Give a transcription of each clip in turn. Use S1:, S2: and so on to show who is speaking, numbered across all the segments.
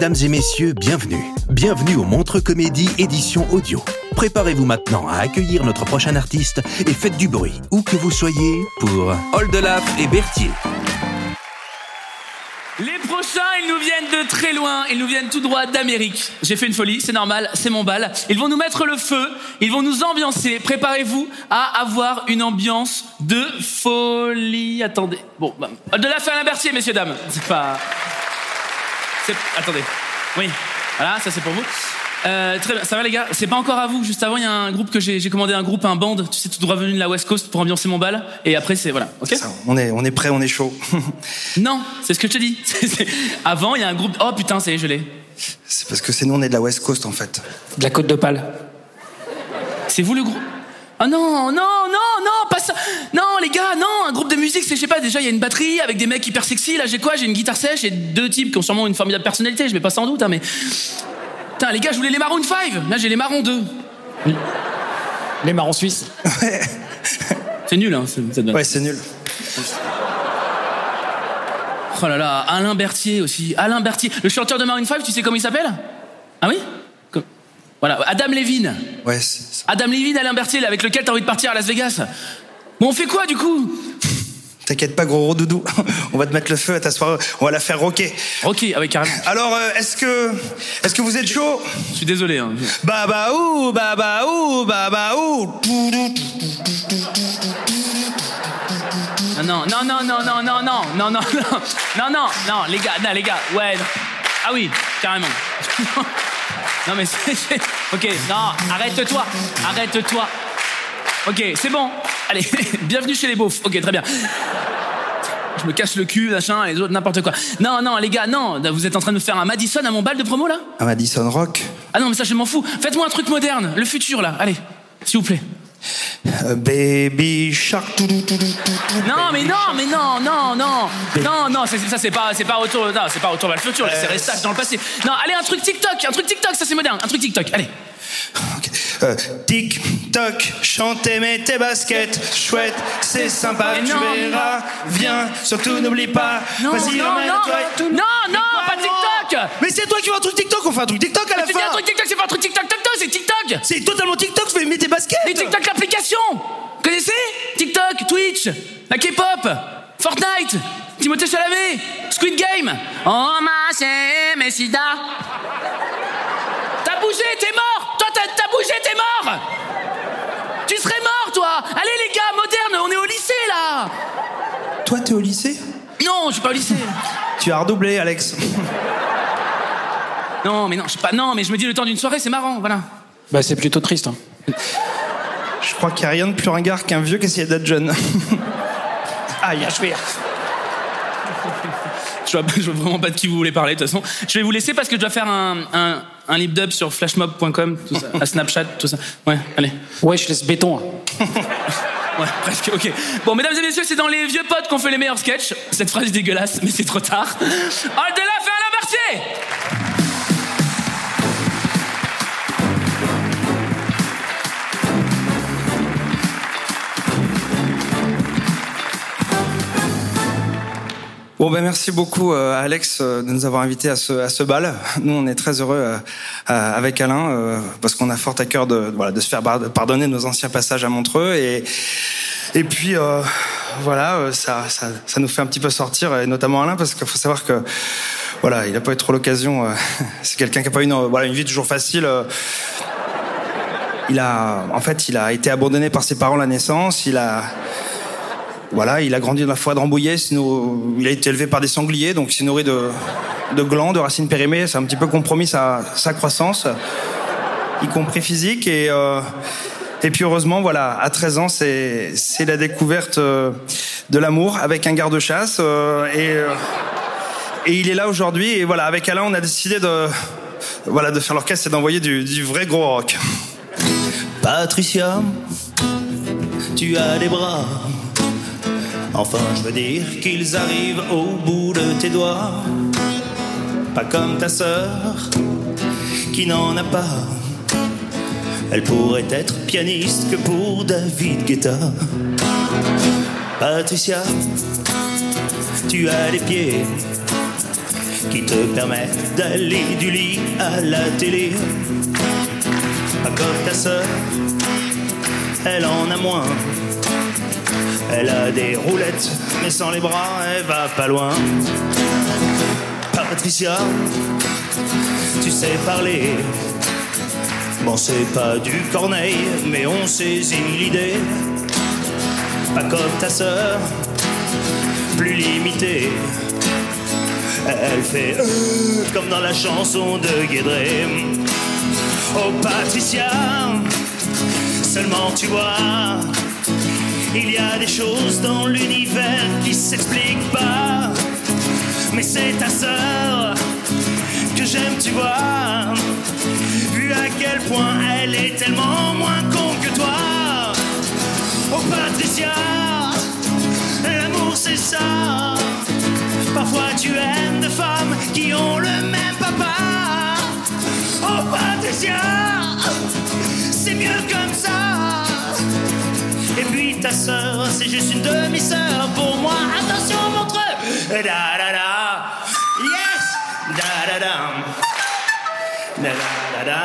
S1: Mesdames et messieurs, bienvenue. Bienvenue au Montre Comédie édition audio. Préparez-vous maintenant à accueillir notre prochain artiste et faites du bruit, où que vous soyez, pour Oldelaf et Berthier.
S2: Les prochains, ils nous viennent de très loin, ils nous viennent tout droit d'Amérique. J'ai fait une folie, c'est normal, c'est mon bal. Ils vont nous mettre le feu, ils vont nous ambiancer. Préparez-vous à avoir une ambiance de folie. Attendez, bon, bah, de la fin Berthier, messieurs dames. C'est pas. Attendez, oui, voilà, ça c'est pour vous. Euh, très bien, ça va les gars? C'est pas encore à vous. Juste avant, il y a un groupe que j'ai, commandé un groupe, un band. Tu sais, tout droit venu de la West Coast pour ambiancer mon bal. Et après, c'est voilà, ok?
S3: Ça, on est, on est prêt, on est chaud.
S2: Non, c'est ce que je te dis. Avant, il y a un groupe. Oh putain, c'est l'ai.
S3: C'est parce que c'est nous, on est de la West Coast en fait.
S4: De la côte d'Opale.
S2: C'est vous le groupe? Ah non, non, non, non, pas ça. Non, les gars, non, un groupe de musique, c'est, je sais pas, déjà, il y a une batterie avec des mecs hyper sexy. Là, j'ai quoi? J'ai une guitare sèche et deux types qui ont sûrement une formidable personnalité, je mets pas sans doute, hein, mais. Putain, les gars, je voulais les Maroon 5. Là, j'ai les Marrons 2.
S4: Les marrons suisses.
S2: C'est nul, hein, cette.
S3: Ouais, c'est nul.
S2: Oh là là, Alain Berthier aussi. Alain Berthier. Le chanteur de Maroon 5, tu sais comment il s'appelle? Ah oui? Voilà, Adam Levine.
S3: Ouais, c'est-
S2: Adam Levine, Alain Berthier, avec lequel t'as envie de partir à Las Vegas? Bon, on fait quoi du coup?
S3: T'inquiète pas, gros doudou. On va te mettre le feu à ta soirée. On va la faire rocker.
S2: Ah oui, carrément.
S3: Alors, euh, est-ce que, est-ce que vous êtes chaud?
S2: Je suis désolé. Hein.
S3: Bah bah ouh.
S2: Non, non, non, non, non, non, non, non, non, non, non, non, non, non, les gars, non, les gars, ouais. non. Ah oui, carrément. Non mais c'est... c'est- Ok, non, arrête-toi, arrête-toi. Ok, c'est bon. Allez, bienvenue chez les beaufs. Ok, très bien. Je me casse le cul, machin, les autres, n'importe quoi. Non, non, les gars, non, vous êtes en train de me faire un Madison à mon bal de promo, là?
S3: Un Madison Rock?
S2: Ah non, mais ça, je m'en fous. Faites-moi un truc moderne, le futur, là. Allez, s'il vous plaît.
S3: Euh, baby Shark. toudou, toudou, toudou,
S2: Non, mais non, mais non, non, non, non, non, ça c'est pas, c'est pas retour, non, c'est pas retour vers le futur, c'est restage dans le passé. Non, allez, un truc TikTok, un truc TikTok, ça c'est moderne, un truc TikTok, allez.
S3: Ok. Euh, tic toc, chantez tes baskets, chouette, c'est sympa,
S2: Mais
S3: tu
S2: non,
S3: verras. Viens, surtout n'oublie pas.
S2: Non,
S3: Vas-y,
S2: non,
S3: emmène-toi.
S2: non, non, non, pas TikTok.
S3: Mais c'est toi qui veux un truc TikTok, on fait un truc TikTok à la
S2: Tu dis un
S3: fin.
S2: truc TikTok, c'est pas un truc TikTok, TikTok, c'est TikTok.
S3: C'est totalement TikTok, fais mais tes baskets.
S2: Mais TikTok, l'application. Connaissez TikTok, Twitch, la K-pop, Fortnite, Timothée Chalamet, Squid Game. Oh, ma, c'est Messida. T'as bougé, t'es mort. Toi, t'as t'as bougé, t'es mort. Tu serais mort, toi. Allez, les gars, moderne, on est au lycée, là.
S3: Toi, t'es au lycée?
S2: Non, je suis pas au lycée.
S3: Tu as redoublé, Alex.
S2: Non, mais non, je sais pas. Non, mais je me dis le temps d'une soirée, c'est marrant, voilà.
S4: Bah, c'est plutôt triste. hein.
S3: Je crois qu'il n'y a rien de plus ringard qu'un vieux qui essaie d'être jeune. Aïe, je vais.
S2: Je vois, je vois vraiment pas de qui vous voulez parler, de toute façon. Je vais vous laisser parce que je dois faire un, un, un lip dub sur flashmob.com, tout ça, à Snapchat, tout ça. Ouais, allez.
S4: Ouais, je laisse béton. hein.
S2: Ouais, presque, ok. Bon, mesdames et messieurs, c'est dans les vieux potes qu'on fait les meilleurs sketchs. Cette phrase est dégueulasse, mais c'est trop tard. Halte de la
S3: Bon ben merci beaucoup euh, Alex euh, de nous avoir invités à ce, à ce bal. Nous on est très heureux euh, euh, avec Alain parce qu'on a fort à cœur de, voilà, de se faire pardonner nos anciens passages à Montreux et Et puis, voilà, ça, ça, ça nous fait un petit peu sortir, et notamment Alain, parce qu'il faut savoir que, voilà, il n'a pas eu trop l'occasion. c'est quelqu'un qui n'a pas eu une, voilà, une vie toujours facile. il a, en fait, il a été abandonné par ses parents à la naissance. Il a, voilà, il a grandi dans la forêt de Rambouillet. Il a été élevé par des sangliers, donc il nourri de, de glands, de racines périmées. Ça a un petit peu compromis sa, sa croissance, y compris physique. Et, euh, puis heureusement, voilà, à 13 ans, c'est c'est la découverte euh, de l'amour avec un garde-chasse. euh, et, il est là aujourd'hui. Et voilà, avec Alain, on a décidé de faire l'orchestre et d'envoyer du, du vrai gros rock.
S5: Patricia, tu as des bras. Enfin, je veux dire qu'ils arrivent au bout de tes doigts. Pas comme ta sœur, qui n'en a pas. Elle pourrait être pianiste que pour David Guetta. Patricia, tu as les pieds qui te permettent d'aller du lit à la télé. Pas comme ta sœur, elle en a moins. Elle a des roulettes, mais sans les bras, elle va pas loin. Patricia, tu sais parler. Bon, c'est pas du corneille, mais on saisit l'idée. Pas comme ta sœur, plus limitée. Elle fait euh, comme dans la chanson de Guédré. Oh Patricia, seulement tu vois, il y a des choses dans l'univers qui s'expliquent pas. Mais c'est ta sœur que j'aime, tu vois, vu à quel point elle est tellement moins con que toi. Oh Patricia, l'amour c'est ça. Parfois tu aimes des femmes qui ont le même papa. Oh Patricia, ta sœur, c'est juste une demi-sœur pour moi. Attention, montre Da da da. Yes. Da da da. Da da da da.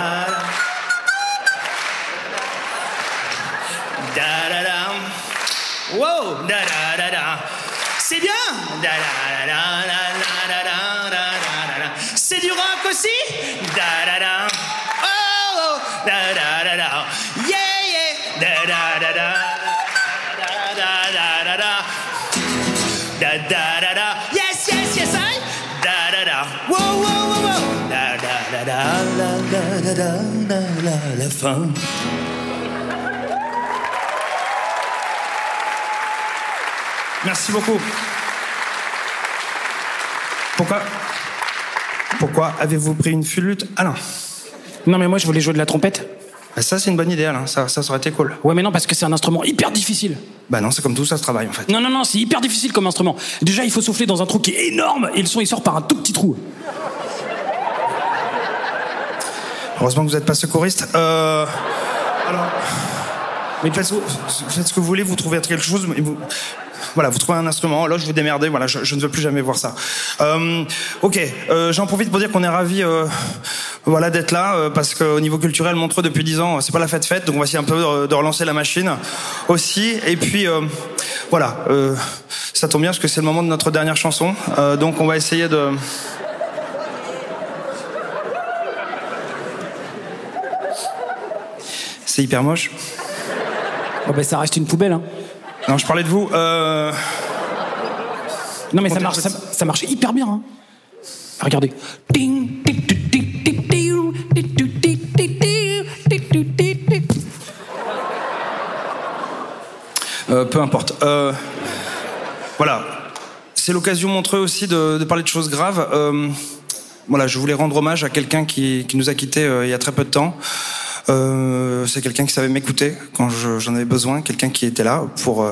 S5: Da da da. Wow. Da da da da. C'est bien. Da da da da da da da da da da. C'est du rock aussi. Da da da. La fin.
S3: Merci beaucoup. Pourquoi? Pourquoi avez-vous pris une flûte? Alain
S4: Non, mais moi, je voulais jouer de la trompette.
S3: Ah, Ça, c'est une bonne idée, Alain. Ça, ça, ça aurait été cool.
S4: Ouais, mais non, parce que c'est un instrument hyper difficile.
S3: Bah non, c'est comme tout, ça se travaille en fait.
S4: Non, non, non, c'est hyper difficile comme instrument. Déjà, il faut souffler dans un trou qui est énorme et le son, il sort par un tout petit trou.
S3: Heureusement que vous n'êtes pas secouriste. Euh... Alors,
S4: Mais
S3: faites, ce- faites ce que vous voulez, vous trouvez quelque chose. mais vous... Voilà, vous trouvez un instrument, là je vous démerdez, voilà, je, je ne veux plus jamais voir ça. Euh, ok, euh, j'en profite pour dire qu'on est ravis euh, voilà, d'être là, euh, parce qu'au niveau culturel, Montreux depuis 10 ans, c'est pas la fête fête, donc on va essayer un peu de, de relancer la machine aussi. Et puis, euh, voilà, euh, ça tombe bien parce que c'est le moment de notre dernière chanson, Euh, donc on va essayer de... C'est hyper moche.
S4: Oh, bah, ça reste une poubelle, hein.
S3: Non, je parlais de vous. Euh...
S4: Non, mais ça marche, ça, ça marche hyper bien, hein. Regardez.
S3: Euh, peu importe. Euh, voilà. C'est l'occasion montreux aussi de, de parler de choses graves. Euh, voilà, je voulais rendre hommage à quelqu'un qui, qui nous a quittés il y a très peu de temps. Euh, c'est quelqu'un qui savait m'écouter quand je- j'en avais besoin, quelqu'un qui était là pour euh,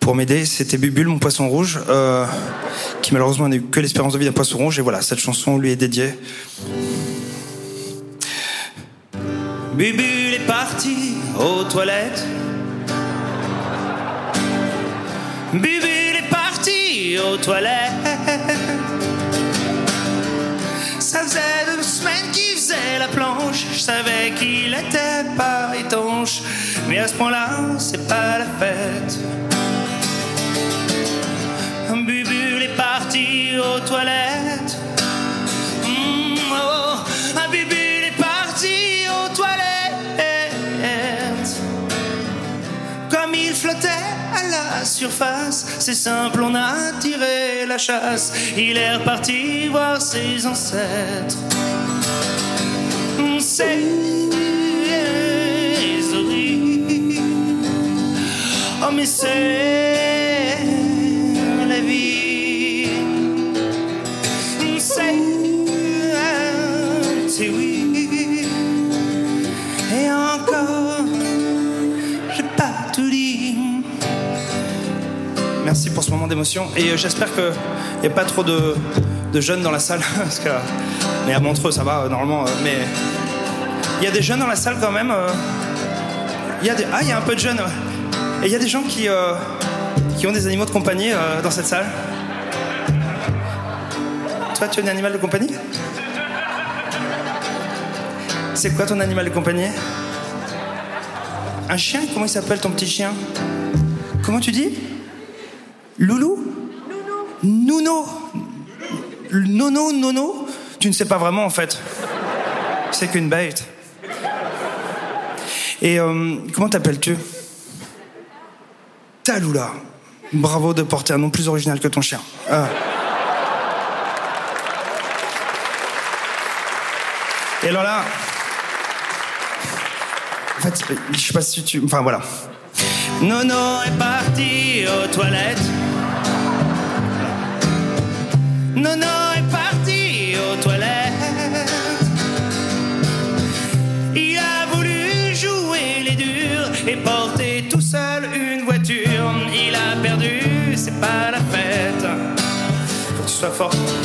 S3: pour m'aider. C'était Bubule, mon poisson rouge, euh, qui malheureusement n'a eu que l'espérance de vie d'un poisson rouge. Et voilà, cette chanson lui est dédiée.
S5: Bubule est parti aux toilettes. Bubule est parti aux toilettes. Ça faisait deux qui faisait la planche, je savais qu'il était pas étanche. Mais à ce point-là, c'est pas la fête.
S3: Un Bubule est parti aux toilettes. Mm, oh, oh. Un bubule est parti aux toilettes. Comme il flottait à la surface, c'est simple, on a tiré la chasse. Il est reparti voir ses ancêtres. C'est horrible. Oh, mais c'est la vie. C'est, oui. Et encore, j'ai pas tout dit. Merci pour ce moment d'émotion. Et euh, j'espère qu'il n'y a pas trop de, de jeunes dans la salle. Parce que, mais à Montreux, ça va, euh, normalement. euh, Mais il y a des jeunes dans la salle quand même. euh. Il y a. Ah, il y a un peu de jeunes. Et il y a des gens qui, euh, qui ont des animaux de compagnie euh, dans cette salle. Toi, tu as un animal de compagnie? C'est quoi ton animal de compagnie? Un chien? Comment il s'appelle ton petit chien? Comment tu dis? Loulou? Nouno Nono, nono? Tu ne sais pas vraiment en fait. C'est qu'une bête. Et euh, comment t'appelles-tu? Taloula. Bravo de porter un nom plus original que ton chien. Ah. Et alors là, en fait, je sais pas si tu, enfin voilà. Nono est parti aux toilettes. Nono pas la fête. Faut que tu sois.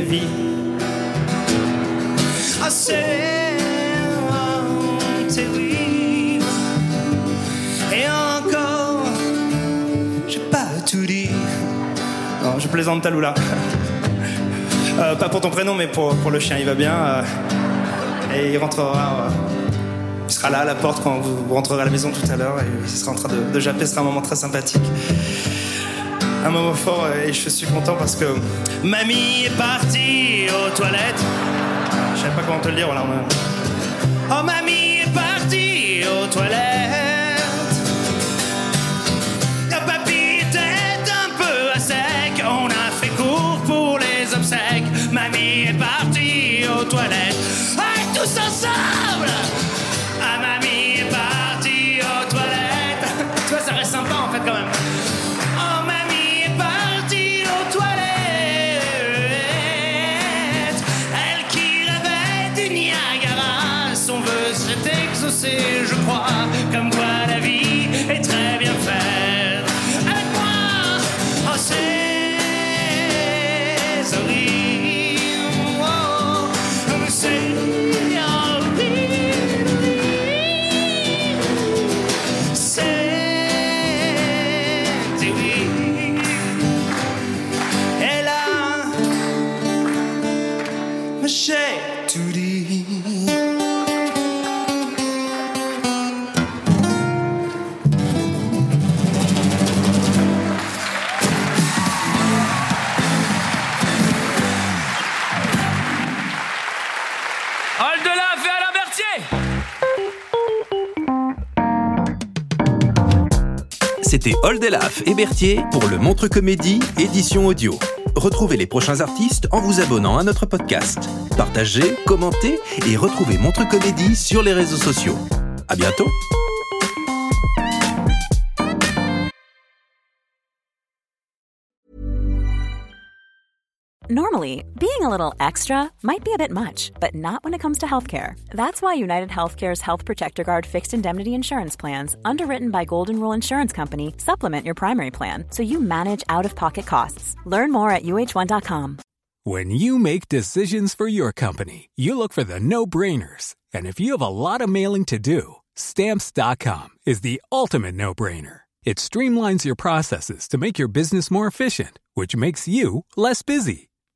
S3: Vie. Terrible. Et encore, j'ai pas tout dit. Non, je plaisante Taloula. Euh, pas pour ton prénom, mais pour, pour le chien, il va bien. euh, et il rentrera. euh, il sera là à la porte quand vous, vous rentrerez à la maison tout à l'heure. Et il sera en train de, de japper. Ce sera un moment très sympathique. Un moment fort. Et je suis content parce que mamie est partie aux toilettes. Je sais pas comment te le dire. Voilà, Oh, mamie est partie aux toilettes.
S1: C'était Oldelaf et Berthier pour le Montre Comédie édition audio. Retrouvez les prochains artistes en vous abonnant à notre podcast. Partagez, commentez et retrouvez Montre Comédie sur les réseaux sociaux. À bientôt!
S6: Normally, being a little extra might be a bit much, but not when it comes to healthcare. That's why United Healthcare's Health Protector Guard fixed indemnity insurance plans, underwritten by Golden Rule Insurance Company, supplement your primary plan so you manage out of pocket costs. Learn more at uh1.com.
S7: When you make decisions for your company, you look for the no brainers. And if you have a lot of mailing to do, stamps.com is the ultimate no brainer. It streamlines your processes to make your business more efficient, which makes you less busy.